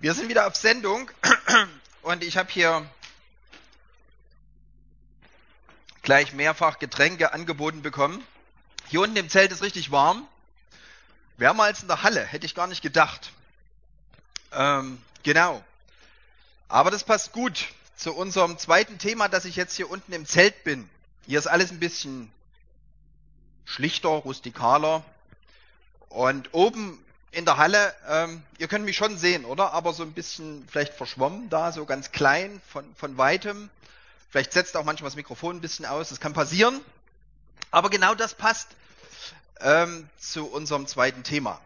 Wir sind wieder auf Sendung und ich habe hier gleich mehrfach Getränke angeboten bekommen. Hier unten im Zelt ist richtig warm. Wärmer als in der Halle, hätte ich gar nicht gedacht. Ähm, genau. Aber das passt gut zu unserem zweiten Thema, dass ich jetzt hier unten im Zelt bin. Hier ist alles ein bisschen schlichter, rustikaler. Und oben in der Halle, ähm, ihr könnt mich schon sehen, oder? Aber so ein bisschen vielleicht verschwommen da, so ganz klein von, von weitem. Vielleicht setzt auch manchmal das Mikrofon ein bisschen aus, das kann passieren. Aber genau das passt ähm, zu unserem zweiten Thema.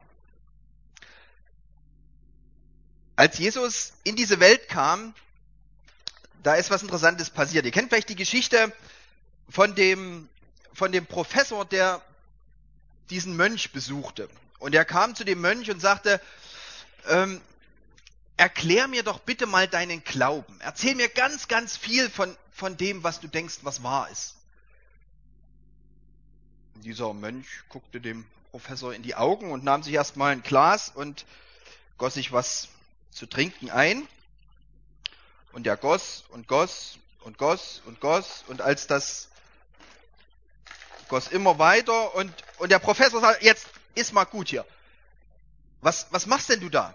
Als Jesus in diese Welt kam, da ist was Interessantes passiert. Ihr kennt vielleicht die Geschichte von dem, von dem Professor, der diesen Mönch besuchte. Und er kam zu dem Mönch und sagte, ähm, erklär mir doch bitte mal deinen Glauben. Erzähl mir ganz, ganz viel von, von dem, was du denkst, was wahr ist. Dieser Mönch guckte dem Professor in die Augen und nahm sich erstmal ein Glas und goss sich was zu trinken ein. Und er goss und goss und goss und goss und als das goss immer weiter und, und der Professor sagt, jetzt ist mal gut hier. Was, was machst denn du da?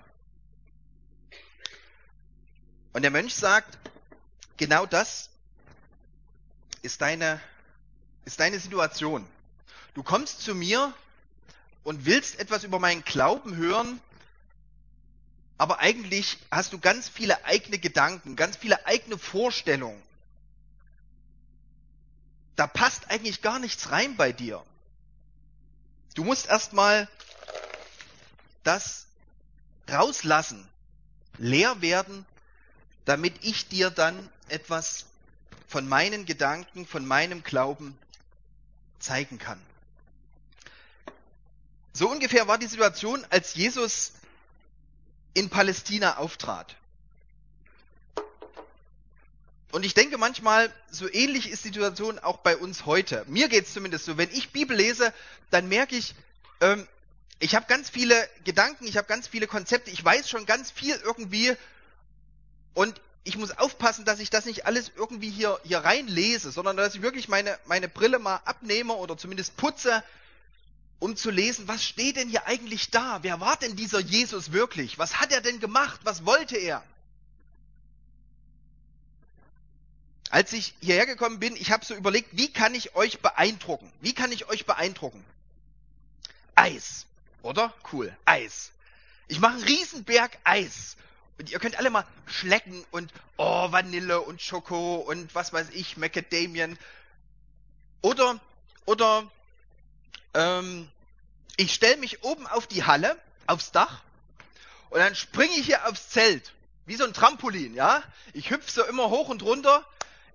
Und der Mönch sagt, genau das ist deine, ist deine Situation. Du kommst zu mir und willst etwas über meinen Glauben hören, aber eigentlich hast du ganz viele eigene Gedanken, ganz viele eigene Vorstellungen. Da passt eigentlich gar nichts rein bei dir. Du musst erstmal das rauslassen, leer werden, damit ich dir dann etwas von meinen Gedanken, von meinem Glauben zeigen kann. So ungefähr war die Situation, als Jesus in Palästina auftrat. Und ich denke manchmal, so ähnlich ist die Situation auch bei uns heute. Mir geht es zumindest so. Wenn ich Bibel lese, dann merke ich, ähm, ich habe ganz viele Gedanken, ich habe ganz viele Konzepte, ich weiß schon ganz viel irgendwie und ich muss aufpassen, dass ich das nicht alles irgendwie hier, hier reinlese, sondern dass ich wirklich meine, meine Brille mal abnehme oder zumindest putze, um zu lesen, was steht denn hier eigentlich da? Wer war denn dieser Jesus wirklich? Was hat er denn gemacht? Was wollte er? Als ich hierher gekommen bin, ich habe so überlegt, wie kann ich euch beeindrucken? Wie kann ich euch beeindrucken? Eis, oder? Cool, Eis. Ich mache einen Riesenberg Eis. Und ihr könnt alle mal schlecken und oh, Vanille und Schoko und was weiß ich, Macadamien. Oder, oder ähm, ich stelle mich oben auf die Halle, aufs Dach, und dann springe ich hier aufs Zelt. Wie so ein Trampolin, ja? Ich hüpfe so immer hoch und runter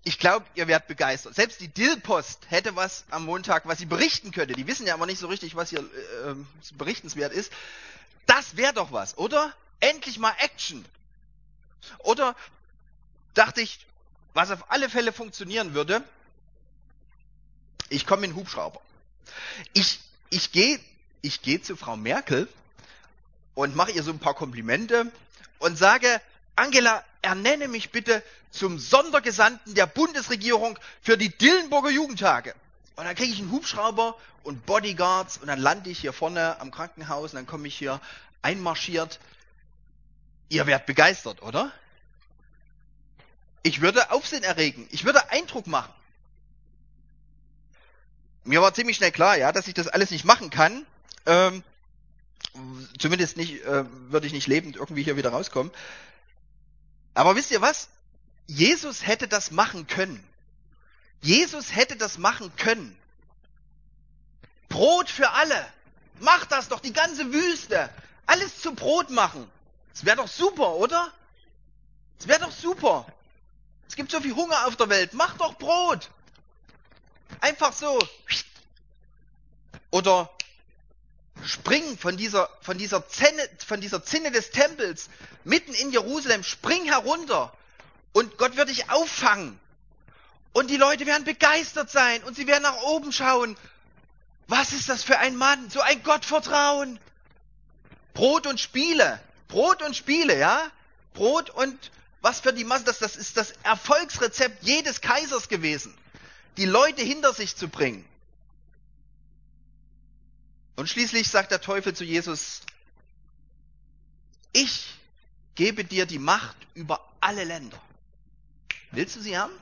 ich glaube, ihr werdet begeistert. Selbst die Dillpost hätte was am Montag, was sie berichten könnte. Die wissen ja aber nicht so richtig, was hier äh, berichtenswert ist. Das wäre doch was, oder? Endlich mal Action. Oder dachte ich, was auf alle Fälle funktionieren würde, ich komme in Hubschrauber. Ich, ich gehe ich geh zu Frau Merkel und mache ihr so ein paar Komplimente und sage, Angela, ernenne mich bitte zum Sondergesandten der Bundesregierung für die Dillenburger Jugendtage. Und dann kriege ich einen Hubschrauber und Bodyguards und dann lande ich hier vorne am Krankenhaus und dann komme ich hier einmarschiert. Ihr werdet begeistert, oder? Ich würde Aufsehen erregen. Ich würde Eindruck machen. Mir war ziemlich schnell klar, ja, dass ich das alles nicht machen kann. Ähm, zumindest nicht, äh, würde ich nicht lebend irgendwie hier wieder rauskommen. Aber wisst ihr was? Jesus hätte das machen können. Jesus hätte das machen können. Brot für alle. Mach das doch, die ganze Wüste. Alles zu Brot machen. Das wäre doch super, oder? Das wäre doch super. Es gibt so viel Hunger auf der Welt. Mach doch Brot. Einfach so. Oder spring von dieser, von dieser Zinne, von dieser Zinne des Tempels mitten in Jerusalem, spring herunter und Gott wird dich auffangen. Und die Leute werden begeistert sein und sie werden nach oben schauen. Was ist das für ein Mann? So ein Gottvertrauen. Brot und Spiele. Brot und Spiele, ja? Brot und was für die Masse, das, das ist das Erfolgsrezept jedes Kaisers gewesen, die Leute hinter sich zu bringen. Und schließlich sagt der Teufel zu Jesus, ich gebe dir die Macht über alle Länder. Willst du sie haben?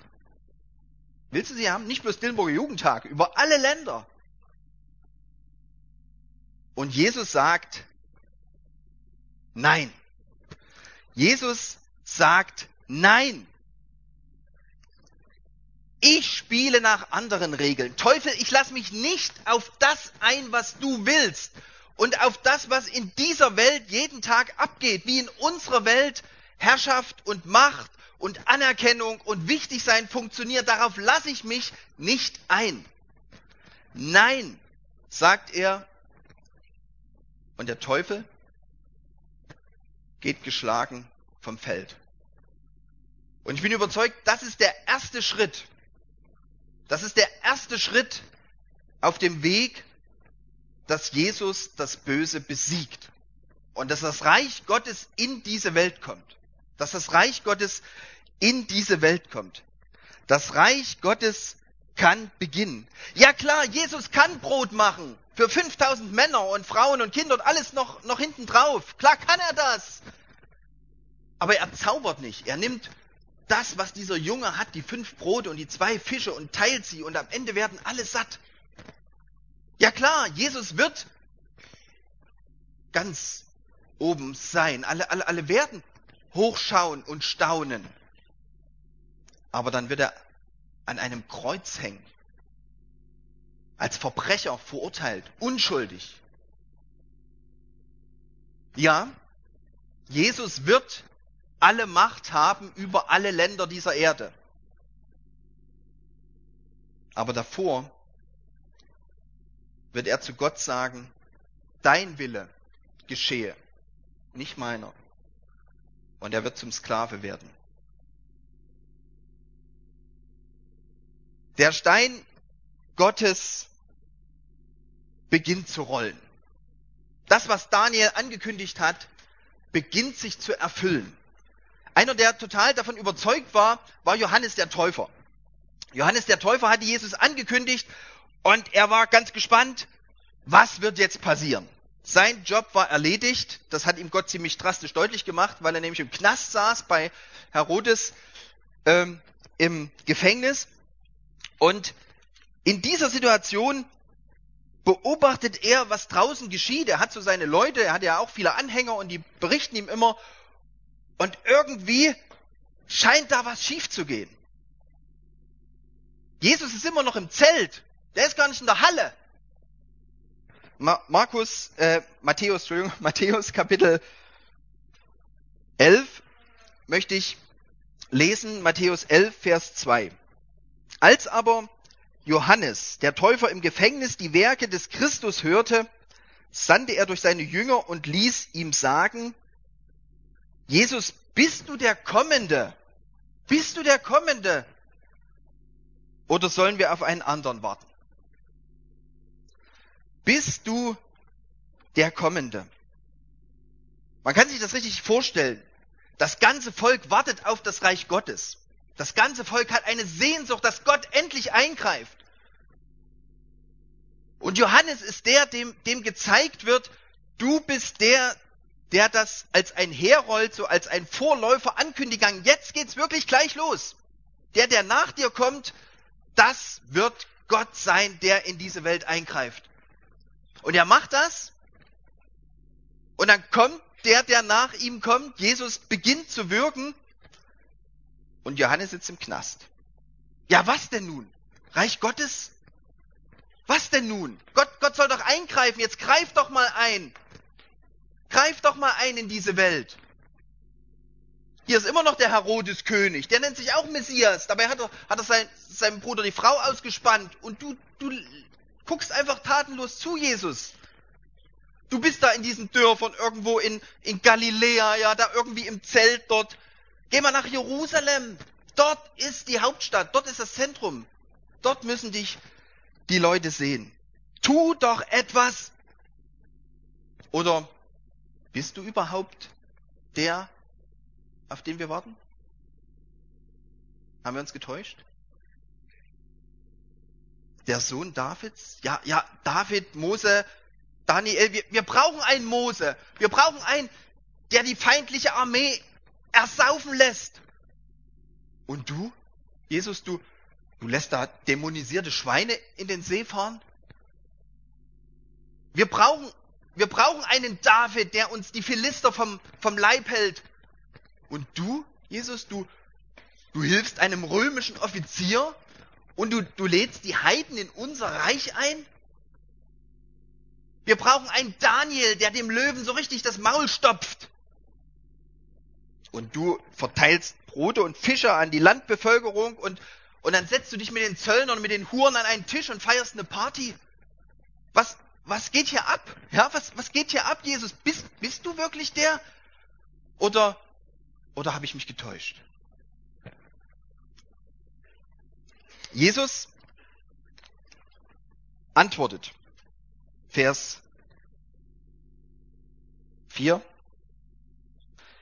Willst du sie haben? Nicht bloß Dillenburger Jugendtag, über alle Länder. Und Jesus sagt, nein. Jesus sagt nein. Ich spiele nach anderen Regeln. Teufel, ich lasse mich nicht auf das ein, was du willst und auf das, was in dieser Welt jeden Tag abgeht, wie in unserer Welt Herrschaft und Macht und Anerkennung und Wichtigsein funktioniert. Darauf lasse ich mich nicht ein. Nein, sagt er. Und der Teufel geht geschlagen vom Feld. Und ich bin überzeugt, das ist der erste Schritt. Das ist der erste Schritt auf dem Weg, dass Jesus das Böse besiegt. Und dass das Reich Gottes in diese Welt kommt. Dass das Reich Gottes in diese Welt kommt. Das Reich Gottes kann beginnen. Ja klar, Jesus kann Brot machen. Für 5000 Männer und Frauen und Kinder und alles noch, noch hinten drauf. Klar kann er das. Aber er zaubert nicht. Er nimmt das, was dieser Junge hat, die fünf Brote und die zwei Fische und teilt sie und am Ende werden alle satt. Ja klar, Jesus wird ganz oben sein. Alle, alle, alle werden hochschauen und staunen. Aber dann wird er an einem Kreuz hängen. Als Verbrecher verurteilt, unschuldig. Ja, Jesus wird alle Macht haben über alle Länder dieser Erde. Aber davor wird er zu Gott sagen, dein Wille geschehe, nicht meiner. Und er wird zum Sklave werden. Der Stein Gottes beginnt zu rollen. Das, was Daniel angekündigt hat, beginnt sich zu erfüllen. Einer, der total davon überzeugt war, war Johannes der Täufer. Johannes der Täufer hatte Jesus angekündigt und er war ganz gespannt, was wird jetzt passieren. Sein Job war erledigt. Das hat ihm Gott ziemlich drastisch deutlich gemacht, weil er nämlich im Knast saß bei Herodes ähm, im Gefängnis. Und in dieser Situation beobachtet er, was draußen geschieht. Er hat so seine Leute, er hat ja auch viele Anhänger und die berichten ihm immer, und irgendwie scheint da was schief zu gehen. Jesus ist immer noch im Zelt. Der ist gar nicht in der Halle. Markus, äh, Matthäus, Entschuldigung, Matthäus Kapitel 11 möchte ich lesen, Matthäus 11, Vers 2. Als aber Johannes, der Täufer im Gefängnis, die Werke des Christus hörte, sandte er durch seine Jünger und ließ ihm sagen, Jesus, bist du der Kommende? Bist du der Kommende? Oder sollen wir auf einen anderen warten? Bist du der Kommende? Man kann sich das richtig vorstellen. Das ganze Volk wartet auf das Reich Gottes. Das ganze Volk hat eine Sehnsucht, dass Gott endlich eingreift. Und Johannes ist der, dem, dem gezeigt wird, du bist der, der das als ein Herold, so als ein Vorläufer ankündigt, jetzt geht's wirklich gleich los. Der, der nach dir kommt, das wird Gott sein, der in diese Welt eingreift. Und er macht das. Und dann kommt der, der nach ihm kommt. Jesus beginnt zu wirken. Und Johannes sitzt im Knast. Ja, was denn nun? Reich Gottes? Was denn nun? Gott, Gott soll doch eingreifen. Jetzt greif doch mal ein. Greif doch mal ein in diese Welt. Hier ist immer noch der Herodes König. Der nennt sich auch Messias. Dabei hat er, hat er sein, seinem Bruder die Frau ausgespannt. Und du, du guckst einfach tatenlos zu, Jesus. Du bist da in diesen Dörfern irgendwo in, in Galiläa, ja, da irgendwie im Zelt dort. Geh mal nach Jerusalem. Dort ist die Hauptstadt. Dort ist das Zentrum. Dort müssen dich die Leute sehen. Tu doch etwas. Oder bist du überhaupt der, auf den wir warten? Haben wir uns getäuscht? Der Sohn Davids? Ja, ja, David, Mose, Daniel, wir, wir brauchen einen Mose. Wir brauchen einen, der die feindliche Armee ersaufen lässt. Und du, Jesus, du, du lässt da dämonisierte Schweine in den See fahren? Wir brauchen, wir brauchen einen David, der uns die Philister vom, vom Leib hält. Und du, Jesus, du, du hilfst einem römischen Offizier und du, du lädst die Heiden in unser Reich ein? Wir brauchen einen Daniel, der dem Löwen so richtig das Maul stopft. Und du verteilst Brote und Fische an die Landbevölkerung und, und dann setzt du dich mit den Zöllnern und mit den Huren an einen Tisch und feierst eine Party. Was, was geht hier ab? Ja, was, was geht hier ab, Jesus? Bist, bist du wirklich der? Oder, oder habe ich mich getäuscht? Jesus antwortet. Vers 4.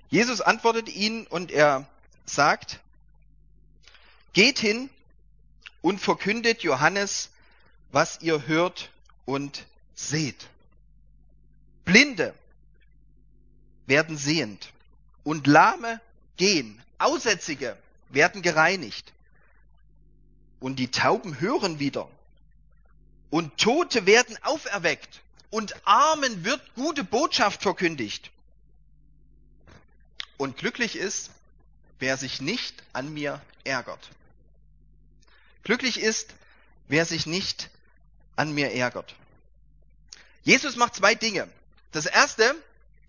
Jesus antwortet ihnen und er sagt, geht hin und verkündet Johannes, was ihr hört und seht. Blinde werden sehend und Lahme gehen, Aussätzige werden gereinigt und die Tauben hören wieder und Tote werden auferweckt und Armen wird gute Botschaft verkündigt. Und glücklich ist, wer sich nicht an mir ärgert. Glücklich ist, wer sich nicht an mir ärgert. Jesus macht zwei Dinge. Das erste,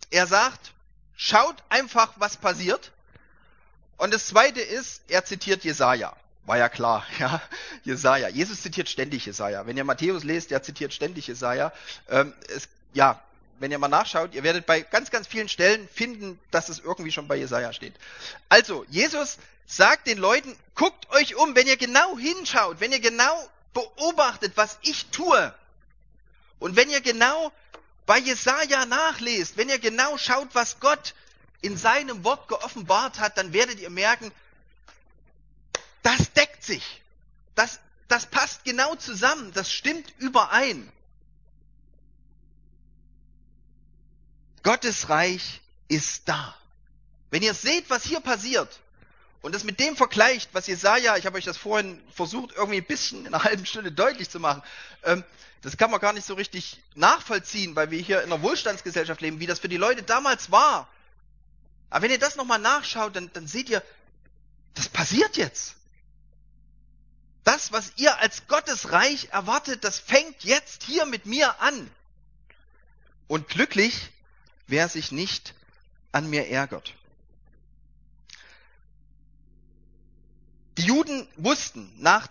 er sagt, schaut einfach, was passiert. Und das zweite ist, er zitiert Jesaja. War ja klar, ja. Jesaja. Jesus zitiert ständig Jesaja. Wenn ihr Matthäus lest, der zitiert ständig Jesaja. Ähm, es, ja, wenn ihr mal nachschaut, ihr werdet bei ganz, ganz vielen Stellen finden, dass es irgendwie schon bei Jesaja steht. Also, Jesus sagt den Leuten, guckt euch um, wenn ihr genau hinschaut, wenn ihr genau beobachtet, was ich tue. Und wenn ihr genau bei Jesaja nachlest, wenn ihr genau schaut, was Gott in seinem Wort geoffenbart hat, dann werdet ihr merken, das deckt sich. Das, das passt genau zusammen. Das stimmt überein. Gottes Reich ist da. Wenn ihr seht, was hier passiert und das mit dem vergleicht, was Jesaja, ich habe euch das vorhin versucht, irgendwie ein bisschen in einer halben Stunde deutlich zu machen, ähm, das kann man gar nicht so richtig nachvollziehen, weil wir hier in einer Wohlstandsgesellschaft leben, wie das für die Leute damals war. Aber wenn ihr das nochmal nachschaut, dann, dann seht ihr, das passiert jetzt. Das, was ihr als Gottes Reich erwartet, das fängt jetzt hier mit mir an. Und glücklich, wer sich nicht an mir ärgert. Die Juden wussten, nach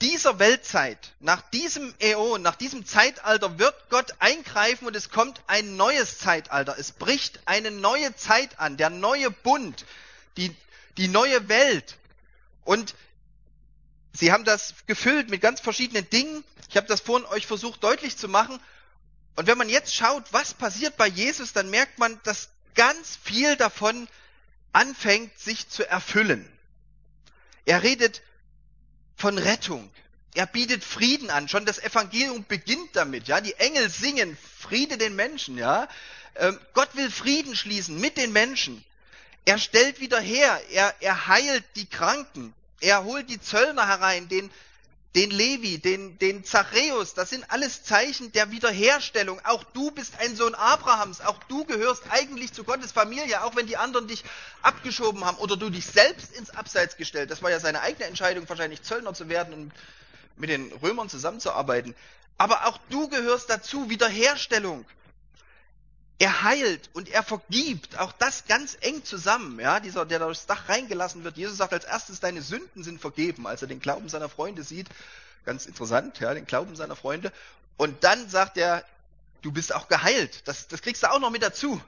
dieser Weltzeit, nach diesem Äon, nach diesem Zeitalter wird Gott eingreifen und es kommt ein neues Zeitalter. Es bricht eine neue Zeit an, der neue Bund, die, die neue Welt. Und Sie haben das gefüllt mit ganz verschiedenen Dingen. Ich habe das vorhin euch versucht deutlich zu machen. Und wenn man jetzt schaut, was passiert bei Jesus, dann merkt man, dass ganz viel davon anfängt, sich zu erfüllen. Er redet von Rettung. Er bietet Frieden an. Schon das Evangelium beginnt damit. Ja, die Engel singen Friede den Menschen. Ja, ähm, Gott will Frieden schließen mit den Menschen. Er stellt wieder her. Er, er heilt die Kranken. Er holt die Zöllner herein, den, den Levi, den, den Zachäus. Das sind alles Zeichen der Wiederherstellung. Auch du bist ein Sohn Abrahams. Auch du gehörst eigentlich zu Gottes Familie, auch wenn die anderen dich abgeschoben haben oder du dich selbst ins Abseits gestellt. Das war ja seine eigene Entscheidung, wahrscheinlich Zöllner zu werden und mit den Römern zusammenzuarbeiten. Aber auch du gehörst dazu, Wiederherstellung. Er heilt und er vergibt, auch das ganz eng zusammen, ja, dieser, der durchs Dach reingelassen wird. Jesus sagt als erstes, deine Sünden sind vergeben, als er den Glauben seiner Freunde sieht. Ganz interessant, ja, den Glauben seiner Freunde. Und dann sagt er, du bist auch geheilt. Das, das kriegst du auch noch mit dazu.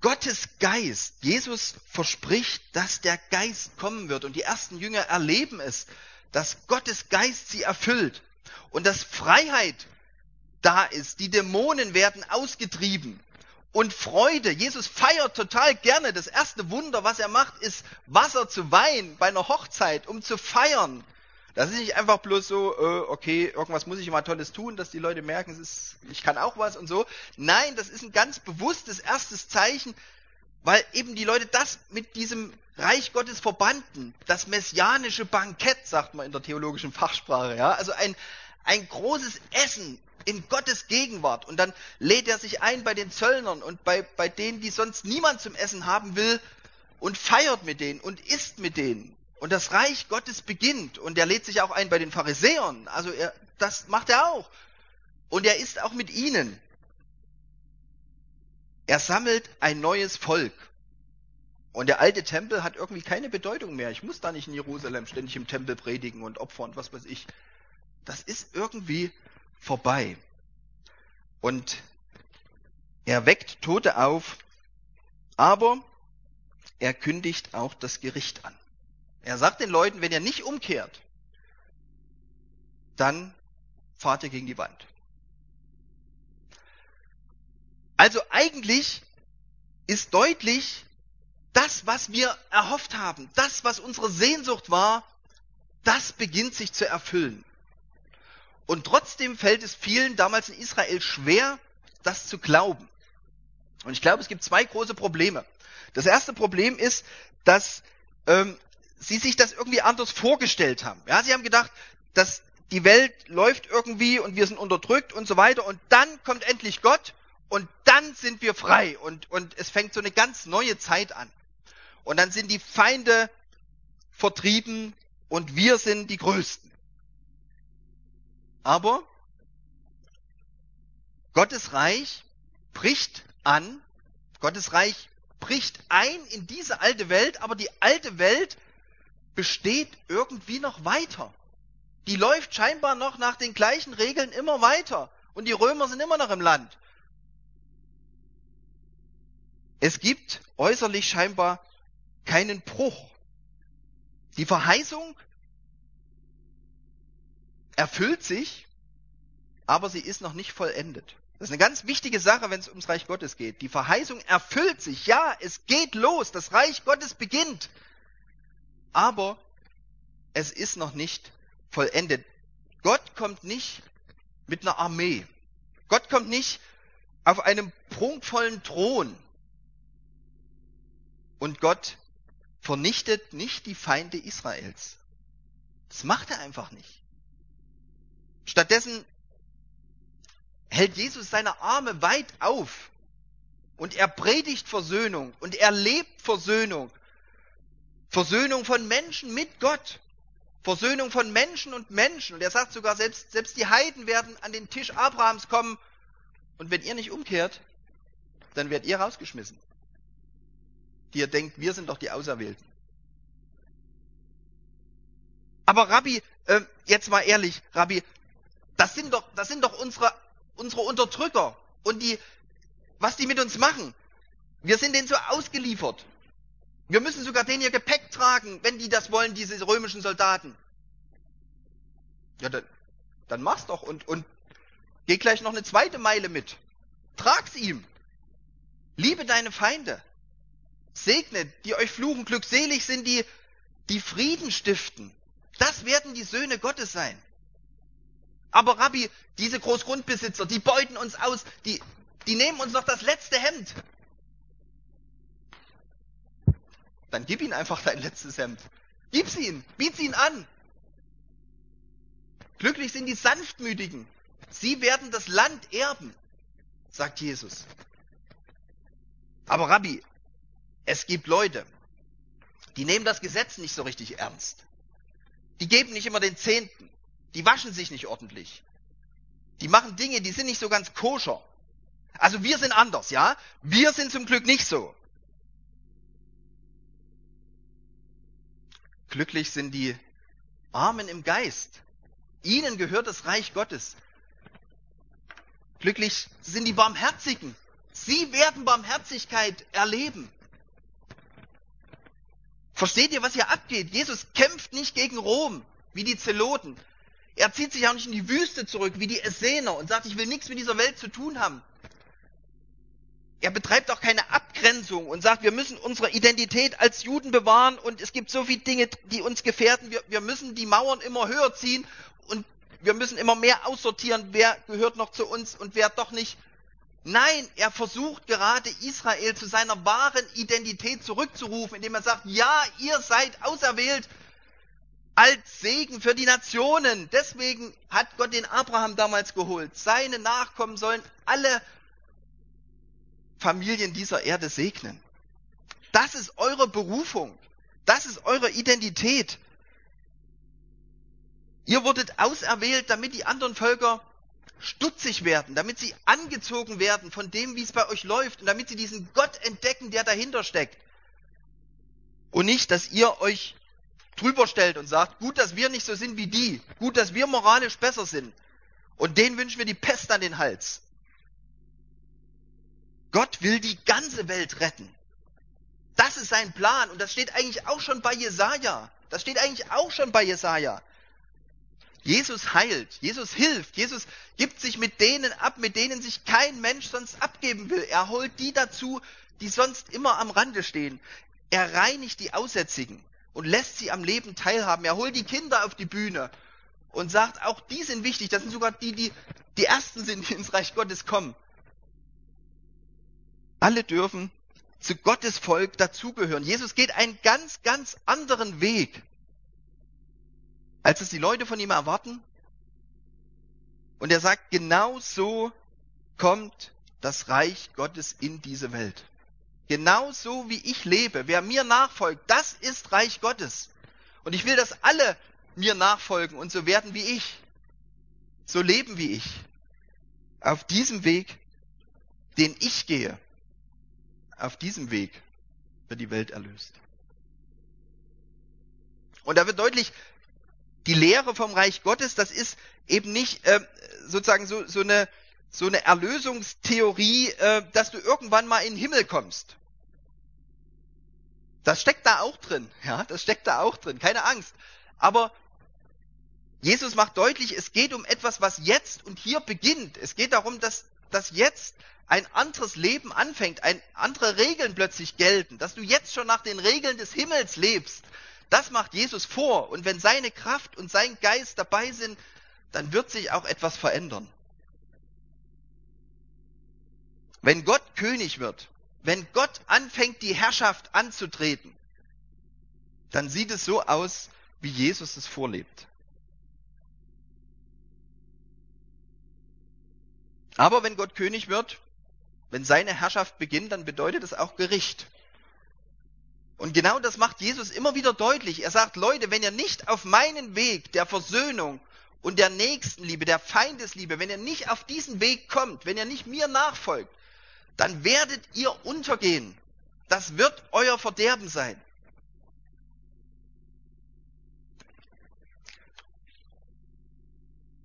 Gottes Geist, Jesus verspricht, dass der Geist kommen wird. Und die ersten Jünger erleben es, dass Gottes Geist sie erfüllt. Und dass Freiheit da ist. Die Dämonen werden ausgetrieben. und Freude. Jesus feiert total gerne. Das erste Wunder, was er macht, ist Wasser zu Wein bei einer Hochzeit, um zu feiern. Das ist nicht einfach bloß so, äh, okay, irgendwas muss ich mal Tolles tun, dass die Leute merken, ist, ich kann auch was und so. Nein, das ist ein ganz bewusstes erstes Zeichen, weil eben die Leute das mit diesem Reich Gottes verbanden. Das messianische Bankett, sagt man in der theologischen Fachsprache. Ja? Also ein, ein großes Essen in Gottes Gegenwart. Und dann lädt er sich ein bei den Zöllnern und bei, bei denen, die sonst niemand zum Essen haben will und feiert mit denen und isst mit denen. Und das Reich Gottes beginnt. Und er lädt sich auch ein bei den Pharisäern. Also er, das macht er auch. Und er ist auch mit ihnen. Er sammelt ein neues Volk. Und der alte Tempel hat irgendwie keine Bedeutung mehr. Ich muss da nicht in Jerusalem ständig im Tempel predigen und opfern und was weiß ich. Das ist irgendwie vorbei. Und er weckt Tote auf, aber er kündigt auch das Gericht an. Er sagt den Leuten, wenn ihr nicht umkehrt, dann fahrt ihr gegen die Wand. Also eigentlich ist deutlich, das, was wir erhofft haben, das, was unsere Sehnsucht war, das beginnt sich zu erfüllen. Und trotzdem fällt es vielen damals in Israel schwer, das zu glauben. Und ich glaube, es gibt zwei große Probleme. Das erste Problem ist, dass ähm, sie sich das irgendwie anders vorgestellt haben. Ja, sie haben gedacht, dass die Welt läuft irgendwie und wir sind unterdrückt und so weiter und dann kommt endlich Gott und dann sind wir frei und, und es fängt so eine ganz neue Zeit an. Und dann sind die Feinde vertrieben und wir sind die Größten. Aber Gottes Reich bricht an, Gottes Reich bricht ein in diese alte Welt, aber die alte Welt besteht irgendwie noch weiter. Die läuft scheinbar noch nach den gleichen Regeln immer weiter. Und die Römer sind immer noch im Land. Es gibt äußerlich scheinbar keinen Bruch. Die Verheißung erfüllt sich, aber sie ist noch nicht vollendet. Das ist eine ganz wichtige Sache, wenn es ums Reich Gottes geht. Die Verheißung erfüllt sich. Ja, es geht los. Das Reich Gottes beginnt. Aber es ist noch nicht vollendet. Gott kommt nicht mit einer Armee. Gott kommt nicht auf einem prunkvollen Thron. Und Gott vernichtet nicht die Feinde Israels. Das macht er einfach nicht. Stattdessen hält Jesus seine Arme weit auf und er predigt Versöhnung und er lebt Versöhnung. Versöhnung von Menschen mit Gott. Versöhnung von Menschen und Menschen. Und er sagt sogar, selbst, selbst die Heiden werden an den Tisch Abrahams kommen. Und wenn ihr nicht umkehrt, dann werdet ihr rausgeschmissen. Die ihr denkt, wir sind doch die Auserwählten. Aber Rabbi, äh, jetzt mal ehrlich, Rabbi, das sind doch, das sind doch unsere, unsere Unterdrücker. Und die, was die mit uns machen. Wir sind denen so ausgeliefert. Wir müssen sogar denen ihr Gepäck tragen, wenn die das wollen, diese römischen Soldaten. Ja, dann, dann mach's doch und, und geh gleich noch eine zweite Meile mit. Trag's ihm. Liebe deine Feinde. Segne, die euch fluchen. Glückselig sind die, die Frieden stiften. Das werden die Söhne Gottes sein. Aber Rabbi, diese Großgrundbesitzer, die beuten uns aus, die, die nehmen uns noch das letzte Hemd. Dann gib ihnen einfach dein letztes Hemd. Gib's ihnen, biet's ihnen an. Glücklich sind die Sanftmütigen. Sie werden das Land erben, sagt Jesus. Aber Rabbi, es gibt Leute, die nehmen das Gesetz nicht so richtig ernst. Die geben nicht immer den Zehnten. Die waschen sich nicht ordentlich. Die machen Dinge, die sind nicht so ganz koscher. Also wir sind anders, ja? Wir sind zum Glück nicht so. Glücklich sind die Armen im Geist. Ihnen gehört das Reich Gottes. Glücklich sind die Barmherzigen. Sie werden Barmherzigkeit erleben. Versteht ihr, was hier abgeht? Jesus kämpft nicht gegen Rom, wie die Zeloten. Er zieht sich auch nicht in die Wüste zurück, wie die Essener, und sagt, ich will nichts mit dieser Welt zu tun haben. er betreibt auch keine Abgrenzung und sagt, wir müssen unsere Identität als Juden bewahren und es gibt so viele Dinge, die uns gefährden. Wir, wir müssen die Mauern immer höher ziehen und wir müssen immer mehr aussortieren, wer gehört noch zu uns und wer doch nicht. Nein, er versucht gerade Israel zu seiner wahren Identität zurückzurufen, indem er sagt, ja, ihr seid auserwählt als Segen für die Nationen. Deswegen hat Gott den Abraham damals geholt. Seine Nachkommen sollen alle Familien dieser Erde segnen. Das ist eure Berufung. Das ist eure Identität. Ihr wurdet auserwählt, damit die anderen Völker stutzig werden, damit sie angezogen werden von dem, wie es bei euch läuft und damit sie diesen Gott entdecken, der dahinter steckt. Und nicht, dass ihr euch drüber stellt und sagt, gut, dass wir nicht so sind wie die, gut, dass wir moralisch besser sind. Und denen wünschen wir die Pest an den Hals. Gott will die ganze Welt retten. Das ist sein Plan und das steht eigentlich auch schon bei Jesaja. Das steht eigentlich auch schon bei Jesaja. Jesus heilt, Jesus hilft, Jesus gibt sich mit denen ab, mit denen sich kein Mensch sonst abgeben will. Er holt die dazu, die sonst immer am Rande stehen. Er reinigt die Aussätzigen und lässt sie am Leben teilhaben. Er holt die Kinder auf die Bühne und sagt, auch die sind wichtig. Das sind sogar die, die die Ersten sind, die ins Reich Gottes kommen. Alle dürfen zu Gottes Volk dazugehören. Jesus geht einen ganz, ganz anderen Weg, als es die Leute von ihm erwarten. Und er sagt, genau so kommt das Reich Gottes in diese Welt. Genau so wie ich lebe. Wer mir nachfolgt, das ist Reich Gottes. Und ich will, dass alle mir nachfolgen und so werden wie ich. So leben wie ich. Auf diesem Weg, den ich gehe auf diesem Weg wird die Welt erlöst. Und da wird deutlich, die Lehre vom Reich Gottes, das ist eben nicht äh, sozusagen so, so, eine, so eine Erlösungstheorie, äh, dass du irgendwann mal in den Himmel kommst. Das steckt da auch drin, ja, das steckt da auch drin, keine Angst. Aber Jesus macht deutlich, es geht um etwas, was jetzt und hier beginnt. Es geht darum, dass, dass jetzt ein anderes Leben anfängt, ein, andere Regeln plötzlich gelten, dass du jetzt schon nach den Regeln des Himmels lebst, das macht Jesus vor. Und wenn seine Kraft und sein Geist dabei sind, dann wird sich auch etwas verändern. Wenn Gott König wird, wenn Gott anfängt, die Herrschaft anzutreten, dann sieht es so aus, wie Jesus es vorlebt. Aber wenn Gott König wird, wenn seine Herrschaft beginnt, dann bedeutet es auch Gericht. Und genau das macht Jesus immer wieder deutlich. Er sagt, Leute, wenn ihr nicht auf meinen Weg der Versöhnung und der Nächstenliebe, der Feindesliebe, wenn ihr nicht auf diesen Weg kommt, wenn ihr nicht mir nachfolgt, dann werdet ihr untergehen. Das wird euer Verderben sein.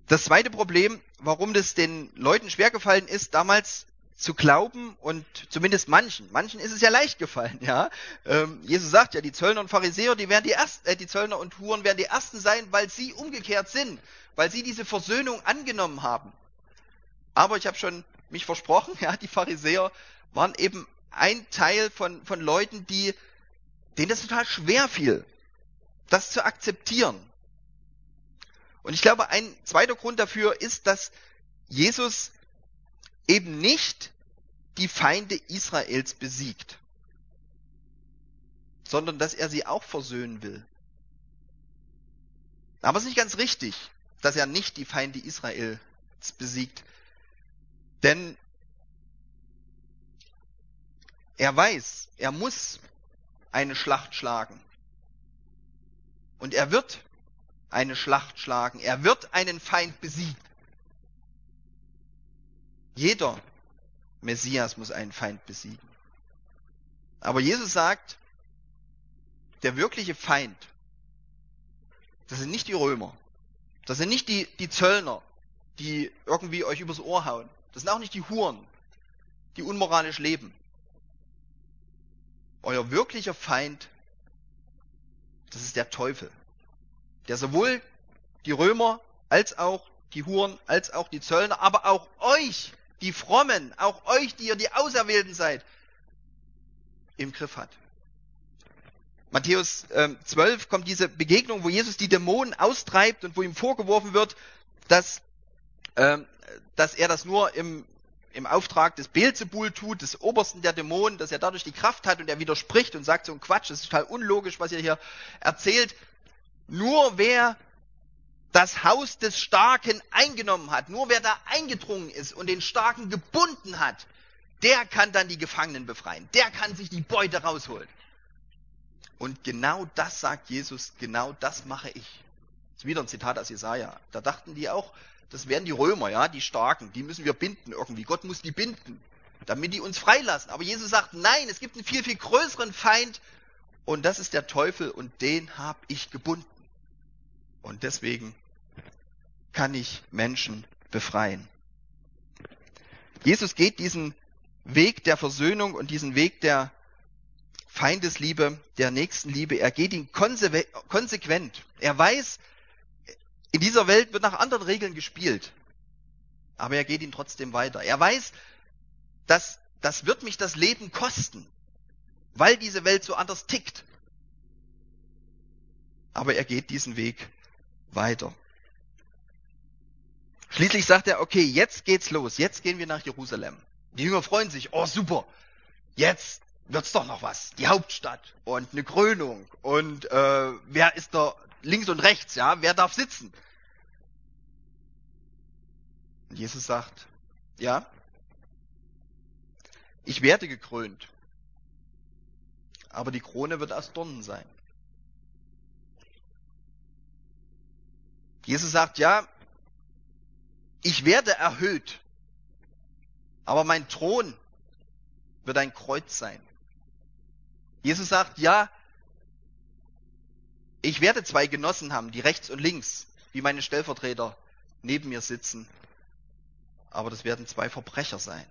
Das zweite Problem, warum das den Leuten schwergefallen ist, damals zu glauben und zumindest manchen, manchen ist es ja leicht gefallen, ja. Ähm, Jesus sagt ja, die Zöllner und Pharisäer, die werden die ersten, äh, die Zöllner und Huren werden die ersten sein, weil sie umgekehrt sind, weil sie diese Versöhnung angenommen haben. Aber ich habe schon mich versprochen, ja, die Pharisäer waren eben ein Teil von, von Leuten, die, denen das total schwer fiel, das zu akzeptieren. Und ich glaube, ein zweiter Grund dafür ist, dass Jesus eben nicht die Feinde Israels besiegt, sondern dass er sie auch versöhnen will. Aber es ist nicht ganz richtig, dass er nicht die Feinde Israels besiegt. Denn er weiß, er muss eine Schlacht schlagen. Und er wird eine Schlacht schlagen. Er wird einen Feind besiegen. Jeder Messias muss einen Feind besiegen. Aber Jesus sagt, der wirkliche Feind, das sind nicht die Römer. Das sind nicht die, die Zöllner, die irgendwie euch übers Ohr hauen. Das sind auch nicht die Huren, die unmoralisch leben. Euer wirklicher Feind, das ist der Teufel, der sowohl die Römer als auch die Huren, als auch die Zöllner, aber auch euch die Frommen, auch euch, die ihr die Auserwählten seid, im Griff hat. Matthäus äh, 12 kommt diese Begegnung, wo Jesus die Dämonen austreibt und wo ihm vorgeworfen wird, dass, äh, dass er das nur im, im Auftrag des Beelzebul tut, des Obersten der Dämonen, dass er dadurch die Kraft hat und er widerspricht und sagt so ein Quatsch, das ist total unlogisch, was ihr hier erzählt. Nur wer das Haus des Starken eingenommen hat, nur wer da eingedrungen ist und den Starken gebunden hat, der kann dann die Gefangenen befreien. Der kann sich die Beute rausholen. Und genau das sagt Jesus, genau das mache ich. Das ist wieder ein Zitat aus Jesaja. Da dachten die auch, das wären die Römer, ja, die Starken, die müssen wir binden irgendwie. Gott muss die binden, damit die uns freilassen. Aber Jesus sagt, nein, es gibt einen viel, viel größeren Feind und das ist der Teufel und den habe ich gebunden. Und deswegen kann ich Menschen befreien. Jesus geht diesen Weg der Versöhnung und diesen Weg der Feindesliebe, der Nächstenliebe. Er geht ihn konsequent. Er weiß, in dieser Welt wird nach anderen Regeln gespielt. Aber er geht ihn trotzdem weiter. Er weiß, dass das wird mich das Leben kosten, weil diese Welt so anders tickt. Aber er geht diesen Weg weiter. Schließlich sagt er, okay, jetzt geht's los, jetzt gehen wir nach Jerusalem. Die Jünger freuen sich, oh super, jetzt wird's doch noch was. Die Hauptstadt und eine Krönung und äh, wer ist da links und rechts, ja, wer darf sitzen? Und Jesus sagt, ja, ich werde gekrönt, aber die Krone wird aus Dornen sein. Jesus sagt, ja, ich werde erhöht, aber mein Thron wird ein Kreuz sein. Jesus sagt, ja, ich werde zwei Genossen haben, die rechts und links, wie meine Stellvertreter, neben mir sitzen. Aber das werden zwei Verbrecher sein.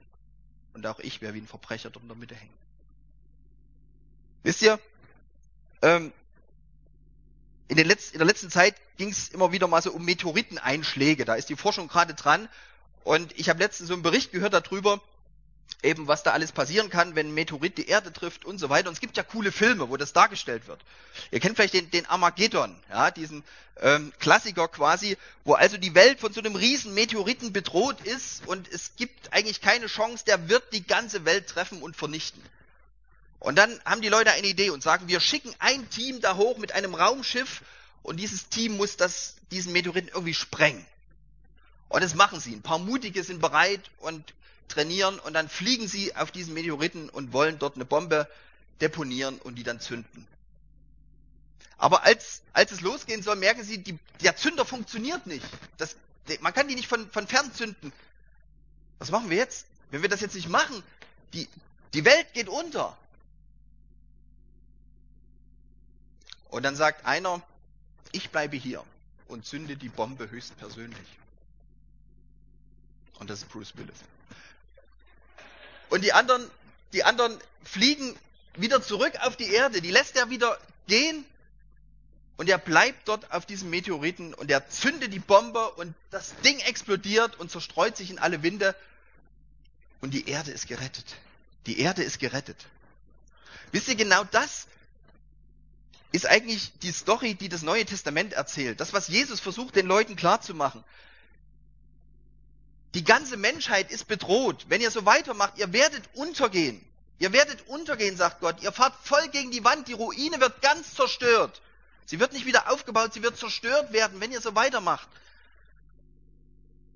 Und auch ich werde wie ein Verbrecher dort in der Mitte hängen. Wisst ihr, ähm, in, in der letzten Zeit ging es immer wieder mal so um Meteoriteneinschläge. Da ist die Forschung gerade dran. Und ich habe letztens so einen Bericht gehört darüber, eben was da alles passieren kann, wenn ein Meteorit die Erde trifft und so weiter. Und es gibt ja coole Filme, wo das dargestellt wird. Ihr kennt vielleicht den, den Armageddon, ja, diesen ähm, Klassiker quasi, wo also die Welt von so einem riesen Meteoriten bedroht ist und es gibt eigentlich keine Chance, der wird die ganze Welt treffen und vernichten. Und dann haben die Leute eine Idee und sagen, wir schicken ein Team da hoch mit einem Raumschiff und dieses Team muss das, diesen Meteoriten irgendwie sprengen. Und das machen sie. Ein paar Mutige sind bereit und trainieren und dann fliegen sie auf diesen Meteoriten und wollen dort eine Bombe deponieren und die dann zünden. Aber als, als es losgehen soll, merken sie, die, der Zünder funktioniert nicht. Das, man kann die nicht von, von fern zünden. Was machen wir jetzt? Wenn wir das jetzt nicht machen, die, die Welt geht unter. Und dann sagt einer, ich bleibe hier und zünde die Bombe höchstpersönlich. Und das ist Bruce Willis. Und die anderen, die anderen fliegen wieder zurück auf die Erde. Die lässt er wieder gehen. Und er bleibt dort auf diesem Meteoriten und er zündet die Bombe und das Ding explodiert und zerstreut sich in alle Winde. Und die Erde ist gerettet. Die Erde ist gerettet. Wisst ihr, genau das ist eigentlich die Story, die das Neue Testament erzählt. Das, was Jesus versucht, den Leuten klarzumachen. Die ganze Menschheit ist bedroht. Wenn ihr so weitermacht, ihr werdet untergehen. Ihr werdet untergehen, sagt Gott. Ihr fahrt voll gegen die Wand. Die Ruine wird ganz zerstört. Sie wird nicht wieder aufgebaut, sie wird zerstört werden, wenn ihr so weitermacht.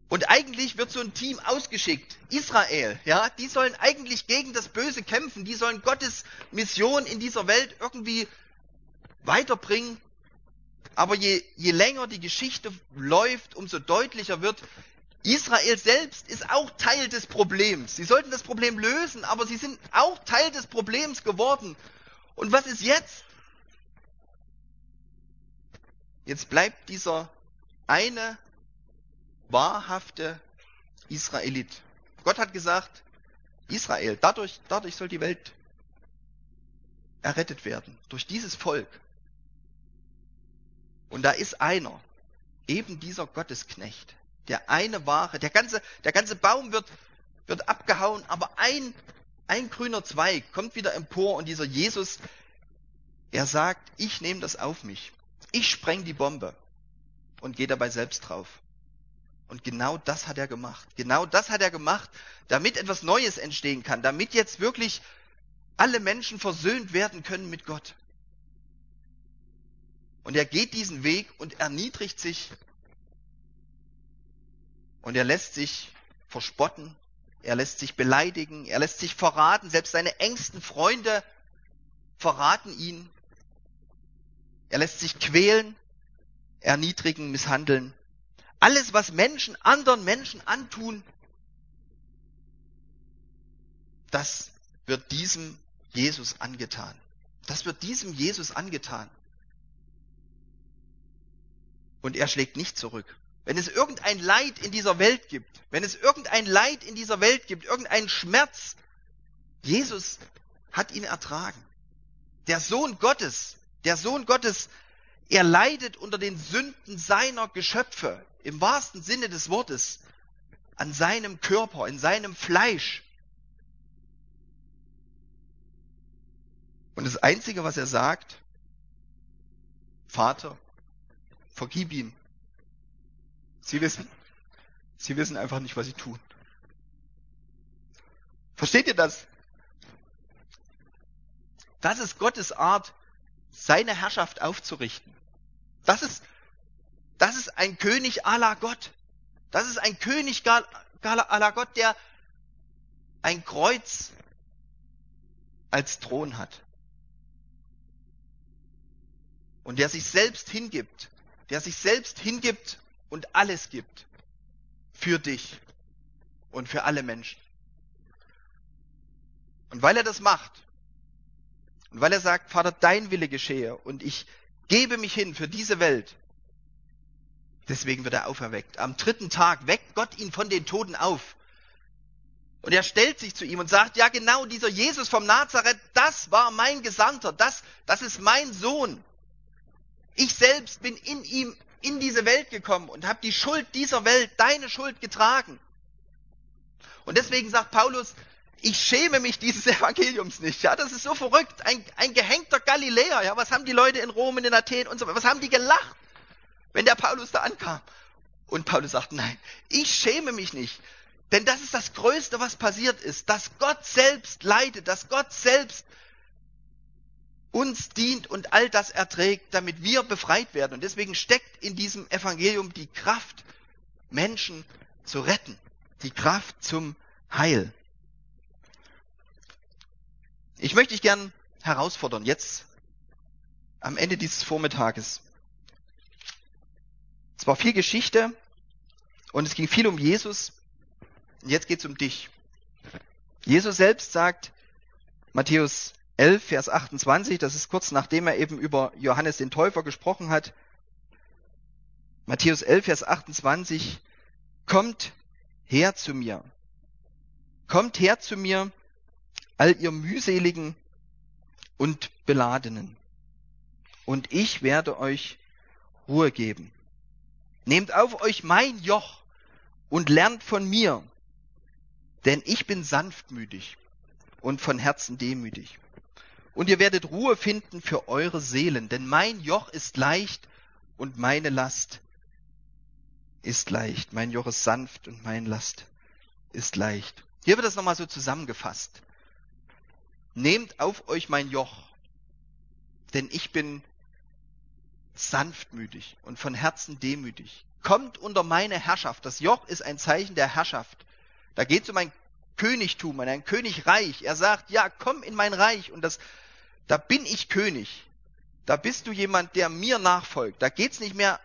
Und eigentlich wird so ein Team ausgeschickt. Israel, ja, die sollen eigentlich gegen das Böse kämpfen. Die sollen Gottes Mission in dieser Welt irgendwie weiterbringen. Aber je, je länger die Geschichte läuft, umso deutlicher wird, Israel selbst ist auch Teil des Problems. Sie sollten das Problem lösen, aber sie sind auch Teil des Problems geworden. Und was ist jetzt? Jetzt bleibt dieser eine wahrhafte Israelit. Gott hat gesagt, Israel, dadurch, dadurch soll die Welt errettet werden, durch dieses Volk. Und da ist einer, eben dieser Gottesknecht, der eine wahre, der ganze, der ganze Baum wird, wird abgehauen, aber ein, ein grüner Zweig kommt wieder empor und dieser Jesus, er sagt, ich nehme das auf mich. Ich spreng die Bombe und gehe dabei selbst drauf. Und genau das hat er gemacht. Genau das hat er gemacht, damit etwas Neues entstehen kann, damit jetzt wirklich alle Menschen versöhnt werden können mit Gott. Und er geht diesen Weg und erniedrigt sich und er lässt sich verspotten, er lässt sich beleidigen, er lässt sich verraten, selbst seine engsten Freunde verraten ihn. Er lässt sich quälen, erniedrigen, misshandeln. Alles, was Menschen anderen Menschen antun, das wird diesem Jesus angetan. Das wird diesem Jesus angetan. Und er schlägt nicht zurück. Wenn es irgendein Leid in dieser Welt gibt, wenn es irgendein Leid in dieser Welt gibt, irgendein Schmerz, Jesus hat ihn ertragen. Der Sohn Gottes, der Sohn Gottes, er leidet unter den Sünden seiner Geschöpfe, im wahrsten Sinne des Wortes, an seinem Körper, in seinem Fleisch. Und das Einzige, was er sagt, Vater, vergib ihm, Sie wissen, sie wissen einfach nicht, was sie tun. Versteht ihr das? Das ist Gottes Art, seine Herrschaft aufzurichten. Das ist, das ist ein König la Gott. Das ist ein König la Gott, der ein Kreuz als Thron hat. Und der sich selbst hingibt, der sich selbst hingibt und alles gibt für dich und für alle Menschen. Und weil er das macht und weil er sagt, Vater, dein Wille geschehe und ich gebe mich hin für diese Welt, deswegen wird er auferweckt. Am dritten Tag weckt Gott ihn von den Toten auf. Und er stellt sich zu ihm und sagt, ja genau, dieser Jesus vom Nazareth, das war mein Gesandter, das, das ist mein Sohn. Ich selbst bin in ihm in diese Welt gekommen und habe die Schuld dieser Welt, deine Schuld getragen. Und deswegen sagt Paulus, ich schäme mich dieses Evangeliums nicht. Ja, das ist so verrückt. Ein, ein gehängter Galiläer. Ja, was haben die Leute in Rom und in Athen und so weiter? Was haben die gelacht, wenn der Paulus da ankam? Und Paulus sagt, nein, ich schäme mich nicht. Denn das ist das Größte, was passiert ist, dass Gott selbst leidet, dass Gott selbst uns dient und all das erträgt, damit wir befreit werden. Und deswegen steckt in diesem Evangelium die Kraft, Menschen zu retten, die Kraft zum Heil. Ich möchte dich gern herausfordern, jetzt am Ende dieses Vormittages. Es war viel Geschichte und es ging viel um Jesus. Und jetzt geht es um dich. Jesus selbst sagt, Matthäus 11, Vers 28, das ist kurz nachdem er eben über Johannes den Täufer gesprochen hat. Matthäus 11, Vers 28, kommt her zu mir. Kommt her zu mir, all ihr mühseligen und beladenen. Und ich werde euch Ruhe geben. Nehmt auf euch mein Joch und lernt von mir, denn ich bin sanftmütig und von Herzen demütig und ihr werdet Ruhe finden für eure Seelen, denn mein Joch ist leicht und meine Last ist leicht. Mein Joch ist sanft und mein Last ist leicht. Hier wird das nochmal so zusammengefasst. Nehmt auf euch mein Joch, denn ich bin sanftmütig und von Herzen demütig. Kommt unter meine Herrschaft. Das Joch ist ein Zeichen der Herrschaft. Da geht es um ein Königtum, ein Königreich. Er sagt, ja, komm in mein Reich und das da bin ich König. Da bist du jemand, der mir nachfolgt. Da geht's nicht mehr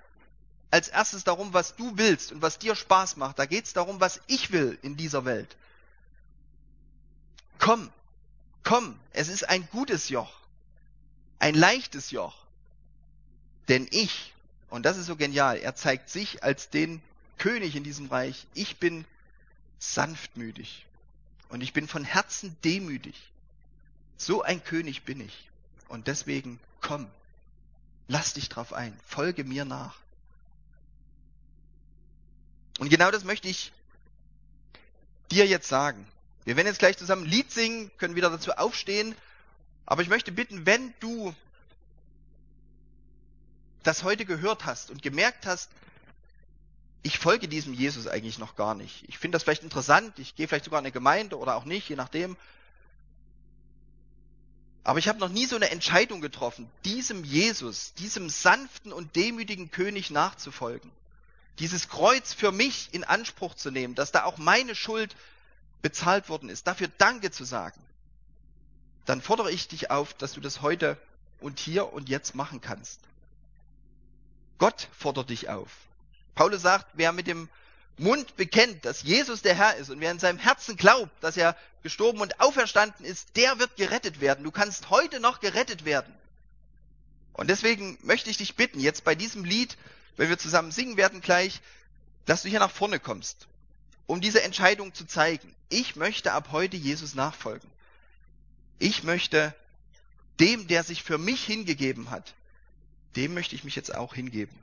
als erstes darum, was du willst und was dir Spaß macht. Da geht's darum, was ich will in dieser Welt. Komm, komm, es ist ein gutes Joch, ein leichtes Joch. Denn ich, und das ist so genial, er zeigt sich als den König in diesem Reich. Ich bin sanftmütig und ich bin von Herzen demütig. So ein König bin ich. Und deswegen komm, lass dich drauf ein, folge mir nach. Und genau das möchte ich dir jetzt sagen. Wir werden jetzt gleich zusammen ein Lied singen, können wieder dazu aufstehen. Aber ich möchte bitten, wenn du das heute gehört hast und gemerkt hast, ich folge diesem Jesus eigentlich noch gar nicht. Ich finde das vielleicht interessant, ich gehe vielleicht sogar in eine Gemeinde oder auch nicht, je nachdem. Aber ich habe noch nie so eine Entscheidung getroffen, diesem Jesus, diesem sanften und demütigen König nachzufolgen. Dieses Kreuz für mich in Anspruch zu nehmen, dass da auch meine Schuld bezahlt worden ist, dafür Danke zu sagen. Dann fordere ich dich auf, dass du das heute und hier und jetzt machen kannst. Gott fordert dich auf. Paulus sagt, wer mit dem Mund bekennt, dass Jesus der Herr ist und wer in seinem Herzen glaubt, dass er gestorben und auferstanden ist, der wird gerettet werden. Du kannst heute noch gerettet werden. Und deswegen möchte ich dich bitten, jetzt bei diesem Lied, wenn wir zusammen singen werden gleich, dass du hier nach vorne kommst, um diese Entscheidung zu zeigen. Ich möchte ab heute Jesus nachfolgen. Ich möchte dem, der sich für mich hingegeben hat, dem möchte ich mich jetzt auch hingeben.